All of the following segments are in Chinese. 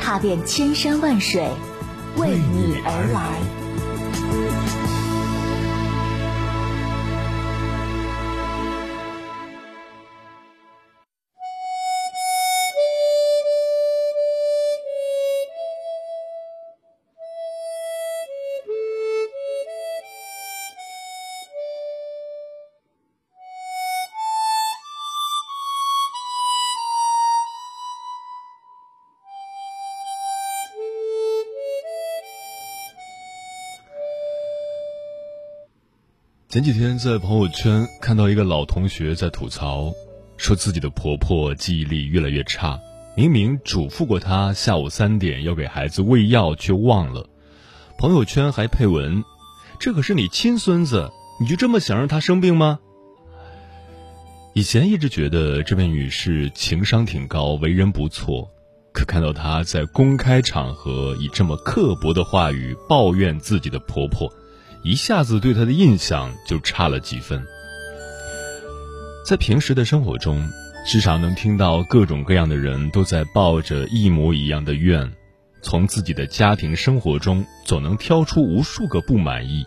踏遍千山万水，为你而来。前几天在朋友圈看到一个老同学在吐槽，说自己的婆婆记忆力越来越差，明明嘱咐过她下午三点要给孩子喂药，却忘了。朋友圈还配文：“这可是你亲孙子，你就这么想让他生病吗？”以前一直觉得这位女士情商挺高，为人不错，可看到她在公开场合以这么刻薄的话语抱怨自己的婆婆。一下子对他的印象就差了几分。在平时的生活中，时常能听到各种各样的人都在抱着一模一样的怨，从自己的家庭生活中总能挑出无数个不满意，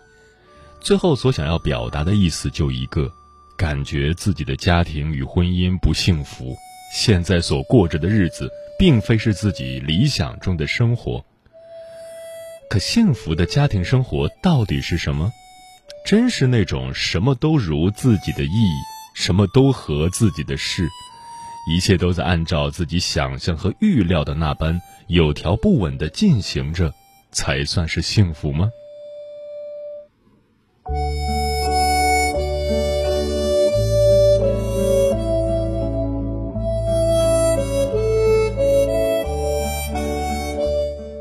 最后所想要表达的意思就一个：感觉自己的家庭与婚姻不幸福，现在所过着的日子并非是自己理想中的生活。可幸福的家庭生活到底是什么？真是那种什么都如自己的意，什么都合自己的事，一切都在按照自己想象和预料的那般有条不紊的进行着，才算是幸福吗？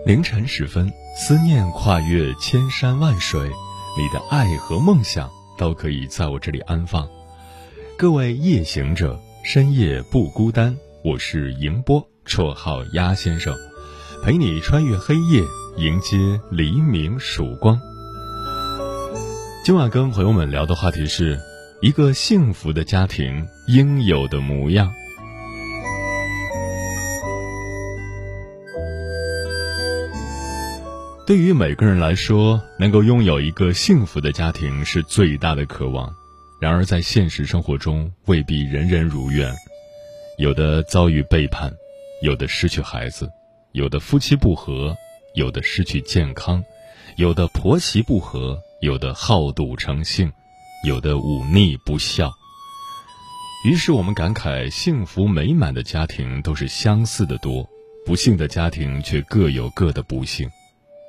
凌晨时分，思念跨越千山万水，你的爱和梦想都可以在我这里安放。各位夜行者，深夜不孤单。我是迎波，绰号鸭先生，陪你穿越黑夜，迎接黎明曙光。今晚跟朋友们聊的话题是一个幸福的家庭应有的模样。对于每个人来说，能够拥有一个幸福的家庭是最大的渴望。然而，在现实生活中，未必人人如愿。有的遭遇背叛，有的失去孩子，有的夫妻不和，有的失去健康，有的婆媳不和，有的好赌成性，有的忤逆不孝。于是，我们感慨幸福美满的家庭都是相似的多，不幸的家庭却各有各的不幸。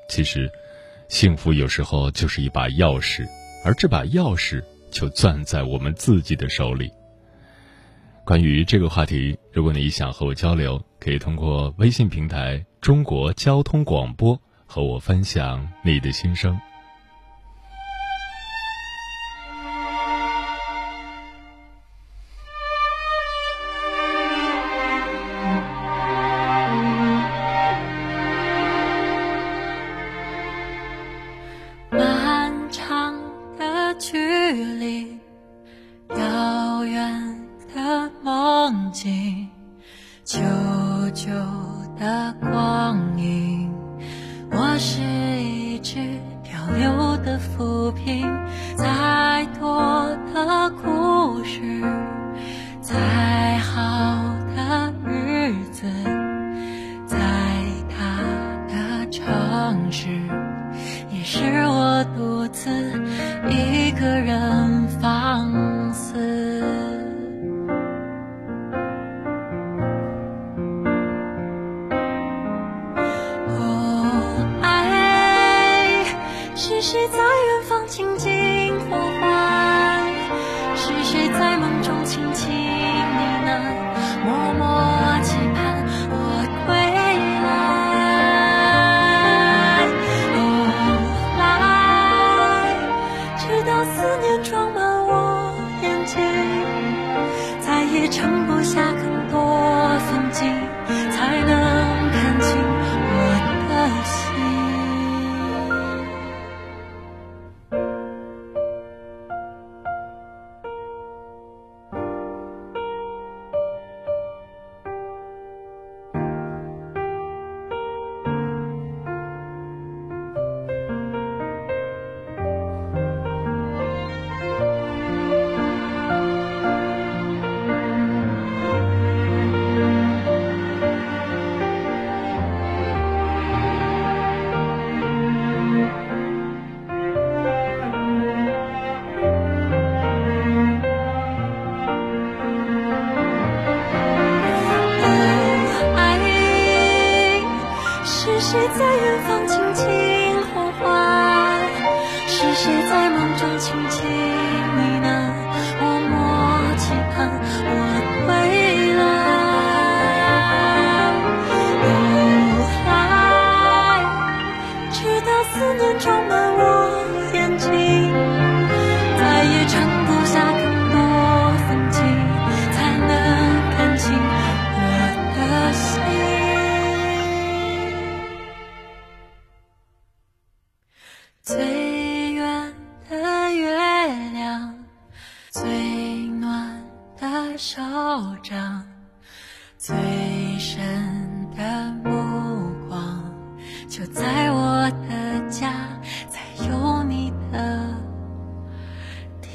其实，幸福有时候就是一把钥匙，而这把钥匙就攥在我们自己的手里。关于这个话题，如果你想和我交流，可以通过微信平台“中国交通广播”和我分享你的心声。是一句漂流的浮萍撑不下更多风景。是谁在远方轻轻呼唤？是谁在梦中轻轻呢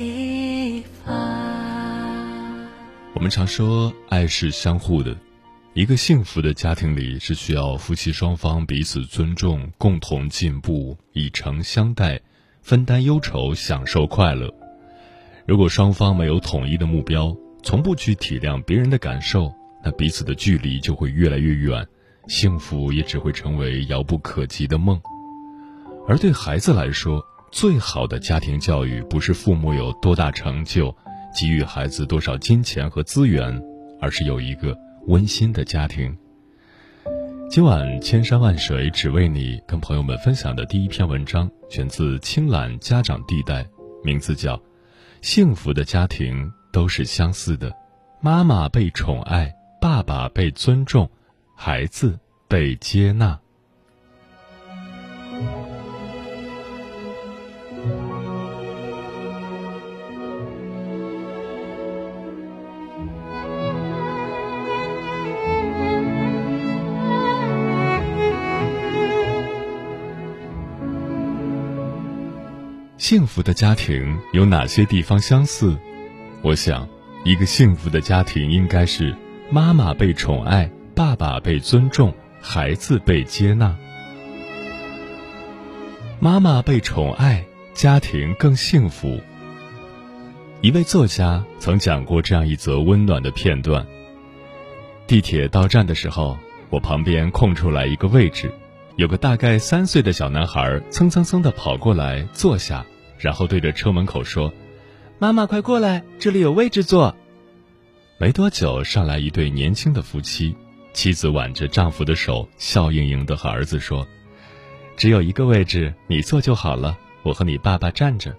地方。我们常说，爱是相互的。一个幸福的家庭里，是需要夫妻双方彼此尊重、共同进步、以诚相待、分担忧愁、享受快乐。如果双方没有统一的目标，从不去体谅别人的感受，那彼此的距离就会越来越远，幸福也只会成为遥不可及的梦。而对孩子来说，最好的家庭教育不是父母有多大成就，给予孩子多少金钱和资源，而是有一个。温馨的家庭。今晚千山万水只为你，跟朋友们分享的第一篇文章，选自青蓝家长地带，名字叫《幸福的家庭都是相似的》，妈妈被宠爱，爸爸被尊重，孩子被接纳。幸福的家庭有哪些地方相似？我想，一个幸福的家庭应该是妈妈被宠爱，爸爸被尊重，孩子被接纳。妈妈被宠爱，家庭更幸福。一位作家曾讲过这样一则温暖的片段：地铁到站的时候，我旁边空出来一个位置，有个大概三岁的小男孩蹭蹭蹭的跑过来坐下。然后对着车门口说：“妈妈，快过来，这里有位置坐。”没多久，上来一对年轻的夫妻，妻子挽着丈夫的手，笑盈盈的和儿子说：“只有一个位置，你坐就好了，我和你爸爸站着。”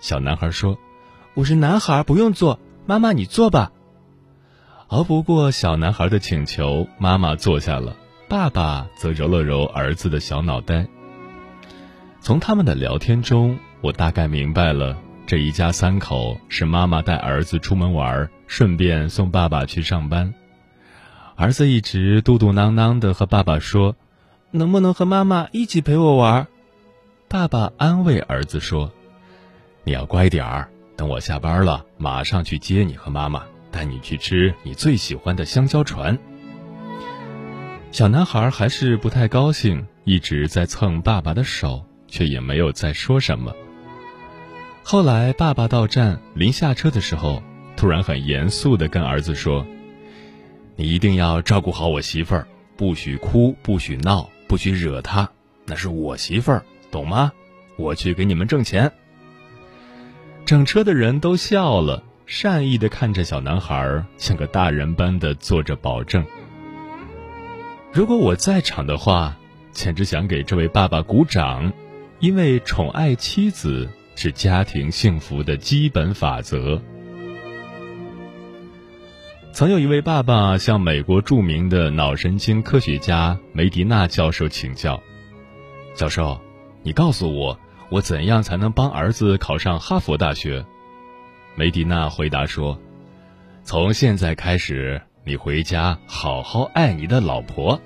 小男孩说：“我是男孩，不用坐，妈妈你坐吧。”熬不过小男孩的请求，妈妈坐下了，爸爸则揉了揉儿子的小脑袋。从他们的聊天中。我大概明白了，这一家三口是妈妈带儿子出门玩，顺便送爸爸去上班。儿子一直嘟嘟囔囔的和爸爸说：“能不能和妈妈一起陪我玩？”爸爸安慰儿子说：“你要乖点儿，等我下班了，马上去接你和妈妈，带你去吃你最喜欢的香蕉船。”小男孩还是不太高兴，一直在蹭爸爸的手，却也没有再说什么。后来，爸爸到站临下车的时候，突然很严肃地跟儿子说：“你一定要照顾好我媳妇儿，不许哭，不许闹，不许惹她，那是我媳妇儿，懂吗？我去给你们挣钱。”整车的人都笑了，善意地看着小男孩，像个大人般的做着保证。如果我在场的话，简直想给这位爸爸鼓掌，因为宠爱妻子。是家庭幸福的基本法则。曾有一位爸爸向美国著名的脑神经科学家梅迪纳教授请教：“教授，你告诉我，我怎样才能帮儿子考上哈佛大学？”梅迪纳回答说：“从现在开始，你回家好好爱你的老婆。”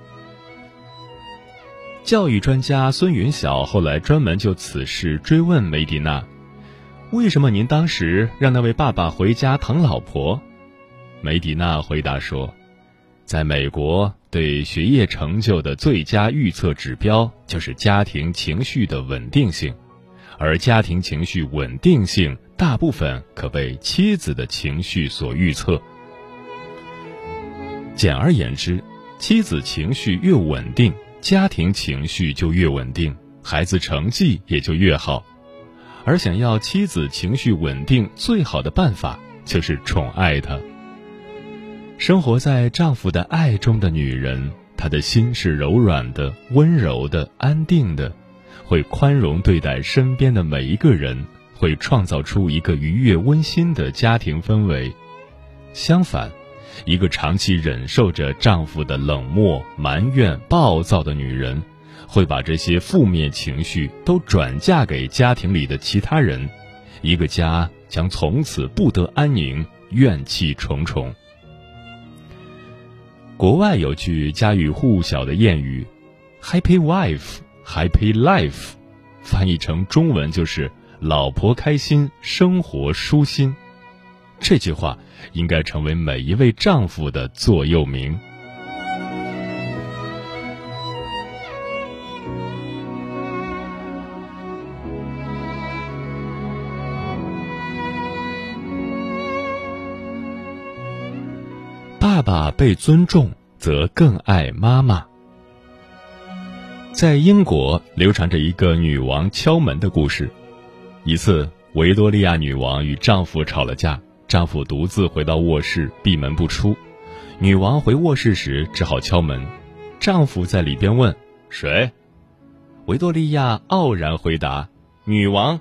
教育专家孙云晓后来专门就此事追问梅迪娜：“为什么您当时让那位爸爸回家疼老婆？”梅迪娜回答说：“在美国，对学业成就的最佳预测指标就是家庭情绪的稳定性，而家庭情绪稳定性大部分可被妻子的情绪所预测。简而言之，妻子情绪越稳定。”家庭情绪就越稳定，孩子成绩也就越好。而想要妻子情绪稳定，最好的办法就是宠爱她。生活在丈夫的爱中的女人，她的心是柔软的、温柔的、安定的，会宽容对待身边的每一个人，会创造出一个愉悦温馨的家庭氛围。相反，一个长期忍受着丈夫的冷漠、埋怨、暴躁的女人，会把这些负面情绪都转嫁给家庭里的其他人，一个家将从此不得安宁，怨气重重。国外有句家喻户晓的谚语：“Happy wife, happy life”，翻译成中文就是“老婆开心，生活舒心”。这句话应该成为每一位丈夫的座右铭。爸爸被尊重，则更爱妈妈。在英国流传着一个女王敲门的故事。一次，维多利亚女王与丈夫吵了架。丈夫独自回到卧室，闭门不出。女王回卧室时只好敲门。丈夫在里边问：“谁？”维多利亚傲然回答：“女王。”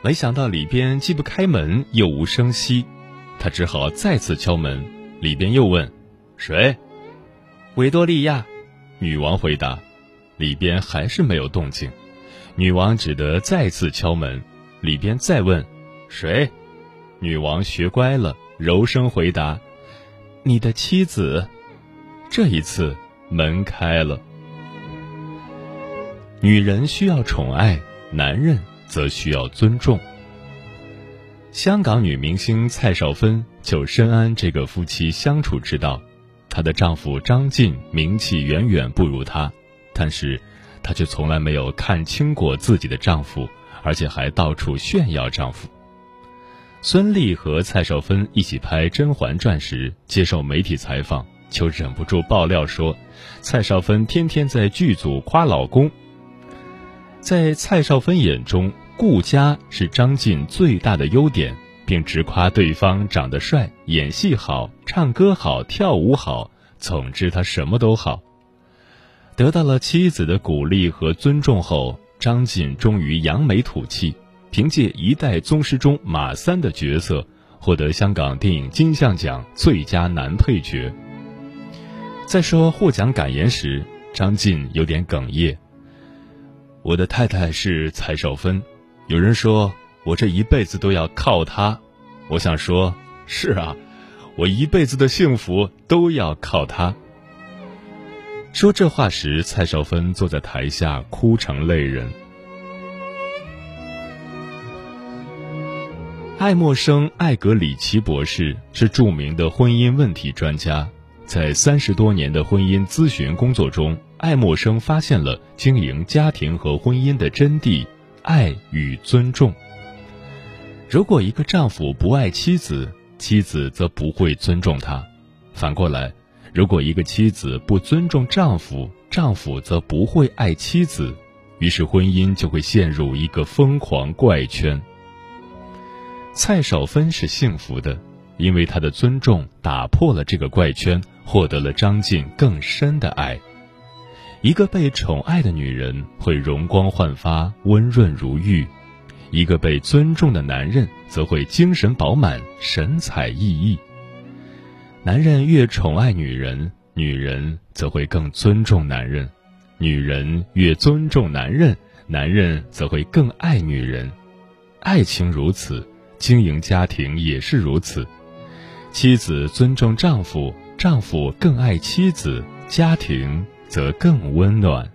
没想到里边既不开门，又无声息。她只好再次敲门。里边又问：“谁？”维多利亚。女王回答。里边还是没有动静。女王只得再次敲门。里边再问：“谁？”女王学乖了，柔声回答：“你的妻子。”这一次门开了。女人需要宠爱，男人则需要尊重。香港女明星蔡少芬就深谙这个夫妻相处之道。她的丈夫张晋名气远远不如她，但是她却从来没有看清过自己的丈夫，而且还到处炫耀丈夫。孙俪和蔡少芬一起拍《甄嬛传》时，接受媒体采访，就忍不住爆料说，蔡少芬天天在剧组夸老公。在蔡少芬眼中，顾家是张晋最大的优点，并直夸对方长得帅、演戏好、唱歌好、跳舞好，总之他什么都好。得到了妻子的鼓励和尊重后，张晋终于扬眉吐气。凭借《一代宗师》中马三的角色，获得香港电影金像奖最佳男配角。在说获奖感言时，张晋有点哽咽。我的太太是蔡少芬，有人说我这一辈子都要靠她，我想说，是啊，我一辈子的幸福都要靠她。说这话时，蔡少芬坐在台下哭成泪人。爱默生·艾格里奇博士是著名的婚姻问题专家，在三十多年的婚姻咨询工作中，爱默生发现了经营家庭和婚姻的真谛：爱与尊重。如果一个丈夫不爱妻子，妻子则不会尊重他；反过来，如果一个妻子不尊重丈夫，丈夫则不会爱妻子，于是婚姻就会陷入一个疯狂怪圈。蔡少芬是幸福的，因为她的尊重打破了这个怪圈，获得了张晋更深的爱。一个被宠爱的女人会容光焕发、温润如玉；一个被尊重的男人则会精神饱满、神采奕奕。男人越宠爱女人，女人则会更尊重男人；女人越尊重男人，男人则会更爱女人。爱情如此。经营家庭也是如此，妻子尊重丈夫，丈夫更爱妻子，家庭则更温暖。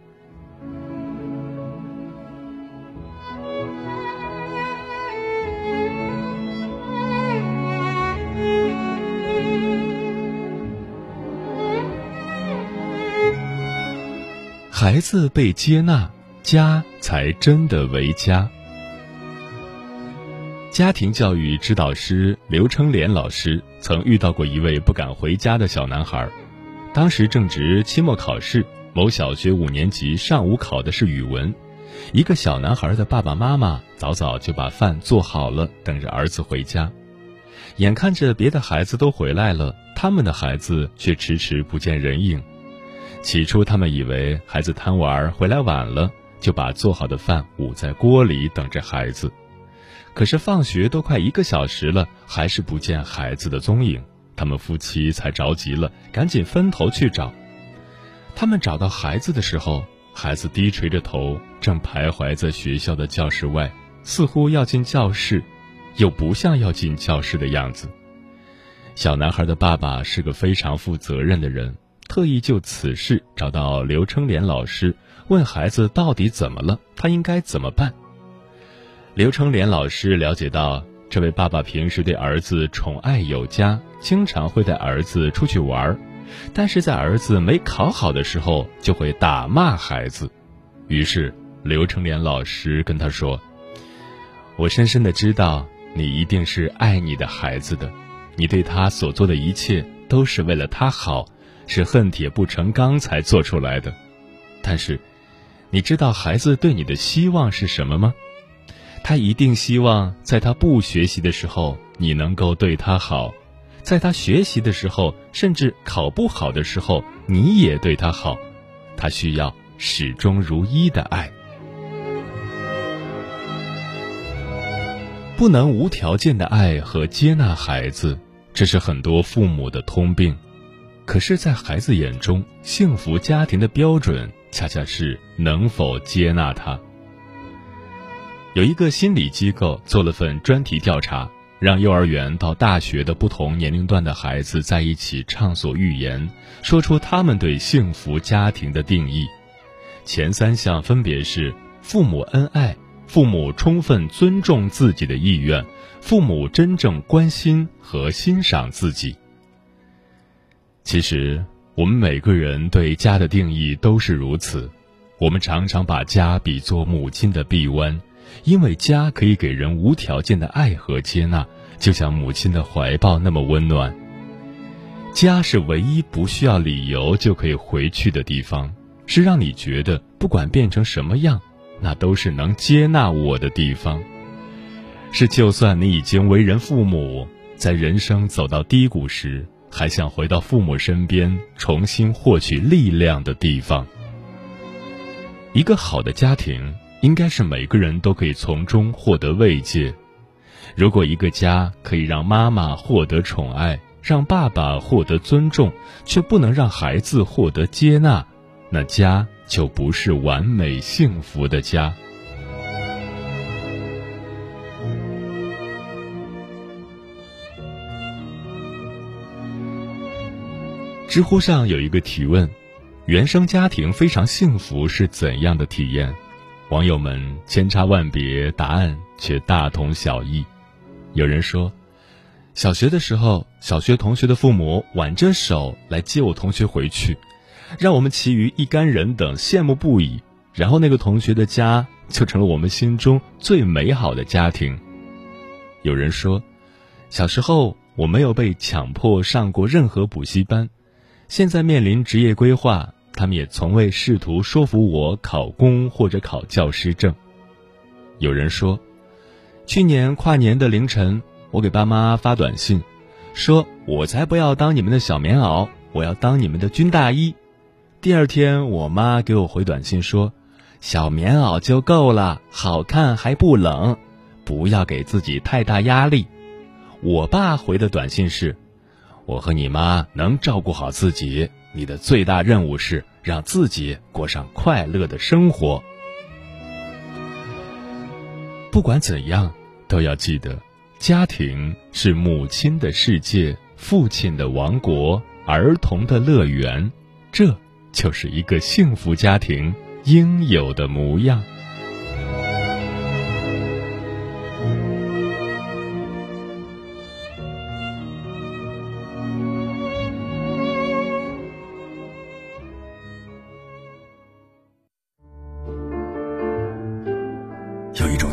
孩子被接纳，家才真的为家。家庭教育指导师刘成莲老师曾遇到过一位不敢回家的小男孩，当时正值期末考试，某小学五年级上午考的是语文，一个小男孩的爸爸妈妈早早就把饭做好了，等着儿子回家。眼看着别的孩子都回来了，他们的孩子却迟迟不见人影。起初，他们以为孩子贪玩回来晚了，就把做好的饭捂在锅里等着孩子。可是放学都快一个小时了，还是不见孩子的踪影，他们夫妻才着急了，赶紧分头去找。他们找到孩子的时候，孩子低垂着头，正徘徊在学校的教室外，似乎要进教室，又不像要进教室的样子。小男孩的爸爸是个非常负责任的人，特意就此事找到刘春莲老师，问孩子到底怎么了，他应该怎么办。刘成莲老师了解到，这位爸爸平时对儿子宠爱有加，经常会带儿子出去玩儿，但是在儿子没考好的时候，就会打骂孩子。于是，刘成莲老师跟他说：“我深深的知道，你一定是爱你的孩子的，你对他所做的一切都是为了他好，是恨铁不成钢才做出来的。但是，你知道孩子对你的希望是什么吗？”他一定希望在他不学习的时候，你能够对他好；在他学习的时候，甚至考不好的时候，你也对他好。他需要始终如一的爱，不能无条件的爱和接纳孩子，这是很多父母的通病。可是，在孩子眼中，幸福家庭的标准恰恰是能否接纳他。有一个心理机构做了份专题调查，让幼儿园到大学的不同年龄段的孩子在一起畅所欲言，说出他们对幸福家庭的定义。前三项分别是：父母恩爱、父母充分尊重自己的意愿、父母真正关心和欣赏自己。其实，我们每个人对家的定义都是如此。我们常常把家比作母亲的臂弯。因为家可以给人无条件的爱和接纳，就像母亲的怀抱那么温暖。家是唯一不需要理由就可以回去的地方，是让你觉得不管变成什么样，那都是能接纳我的地方。是就算你已经为人父母，在人生走到低谷时，还想回到父母身边，重新获取力量的地方。一个好的家庭。应该是每个人都可以从中获得慰藉。如果一个家可以让妈妈获得宠爱，让爸爸获得尊重，却不能让孩子获得接纳，那家就不是完美幸福的家。知乎上有一个提问：原生家庭非常幸福是怎样的体验？网友们千差万别，答案却大同小异。有人说，小学的时候，小学同学的父母挽着手来接我同学回去，让我们其余一干人等羡慕不已。然后那个同学的家就成了我们心中最美好的家庭。有人说，小时候我没有被强迫上过任何补习班，现在面临职业规划。他们也从未试图说服我考公或者考教师证。有人说，去年跨年的凌晨，我给爸妈发短信，说我才不要当你们的小棉袄，我要当你们的军大衣。第二天，我妈给我回短信说，小棉袄就够了，好看还不冷，不要给自己太大压力。我爸回的短信是，我和你妈能照顾好自己。你的最大任务是让自己过上快乐的生活。不管怎样，都要记得，家庭是母亲的世界，父亲的王国，儿童的乐园，这就是一个幸福家庭应有的模样。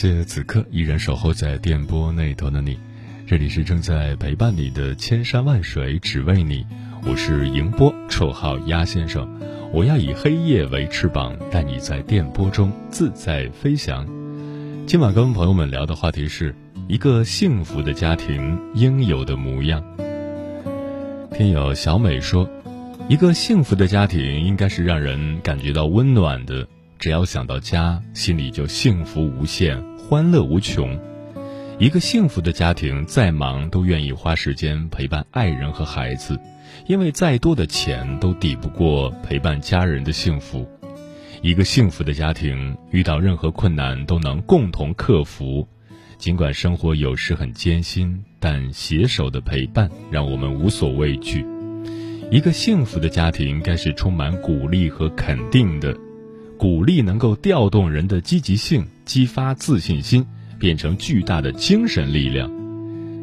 谢此刻依然守候在电波那头的你，这里是正在陪伴你的千山万水只为你，我是迎波，绰号鸭先生，我要以黑夜为翅膀，带你在电波中自在飞翔。今晚跟朋友们聊的话题是一个幸福的家庭应有的模样。听友小美说，一个幸福的家庭应该是让人感觉到温暖的。只要想到家，心里就幸福无限，欢乐无穷。一个幸福的家庭，再忙都愿意花时间陪伴爱人和孩子，因为再多的钱都抵不过陪伴家人的幸福。一个幸福的家庭，遇到任何困难都能共同克服，尽管生活有时很艰辛，但携手的陪伴让我们无所畏惧。一个幸福的家庭，该是充满鼓励和肯定的。鼓励能够调动人的积极性，激发自信心，变成巨大的精神力量。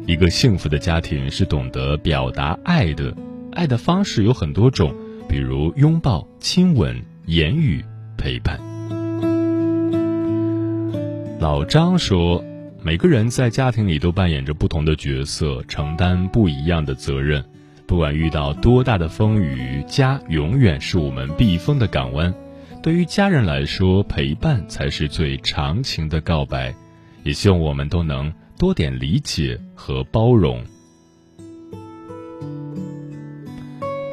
一个幸福的家庭是懂得表达爱的，爱的方式有很多种，比如拥抱、亲吻、言语、陪伴。老张说，每个人在家庭里都扮演着不同的角色，承担不一样的责任。不管遇到多大的风雨，家永远是我们避风的港湾。对于家人来说，陪伴才是最长情的告白。也希望我们都能多点理解和包容。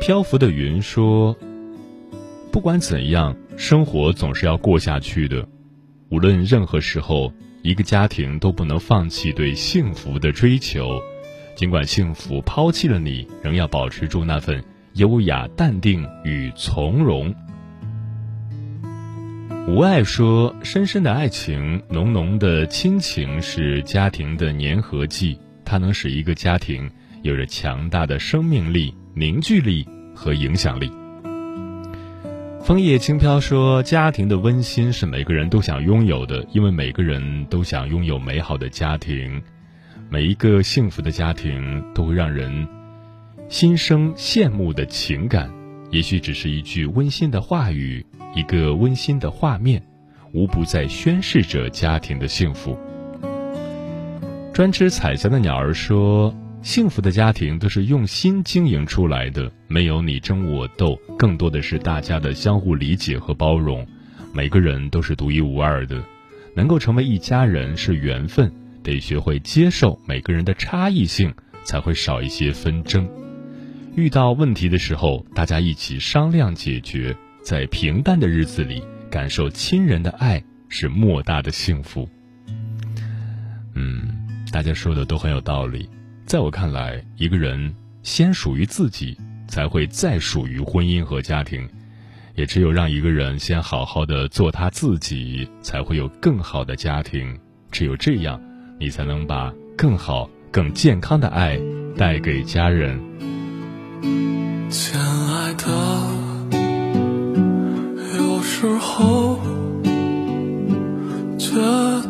漂浮的云说：“不管怎样，生活总是要过下去的。无论任何时候，一个家庭都不能放弃对幸福的追求。尽管幸福抛弃了你，仍要保持住那份优雅、淡定与从容。”无爱说：“深深的爱情，浓浓的亲情是家庭的粘合剂，它能使一个家庭有着强大的生命力、凝聚力和影响力。”枫叶轻飘说：“家庭的温馨是每个人都想拥有的，因为每个人都想拥有美好的家庭。每一个幸福的家庭都会让人心生羡慕的情感，也许只是一句温馨的话语。”一个温馨的画面，无不在宣示着家庭的幸福。专吃彩霞的鸟儿说：“幸福的家庭都是用心经营出来的，没有你争我斗，更多的是大家的相互理解和包容。每个人都是独一无二的，能够成为一家人是缘分，得学会接受每个人的差异性，才会少一些纷争。遇到问题的时候，大家一起商量解决。”在平淡的日子里，感受亲人的爱是莫大的幸福。嗯，大家说的都很有道理。在我看来，一个人先属于自己，才会再属于婚姻和家庭。也只有让一个人先好好的做他自己，才会有更好的家庭。只有这样，你才能把更好、更健康的爱带给家人。亲爱的。时候，这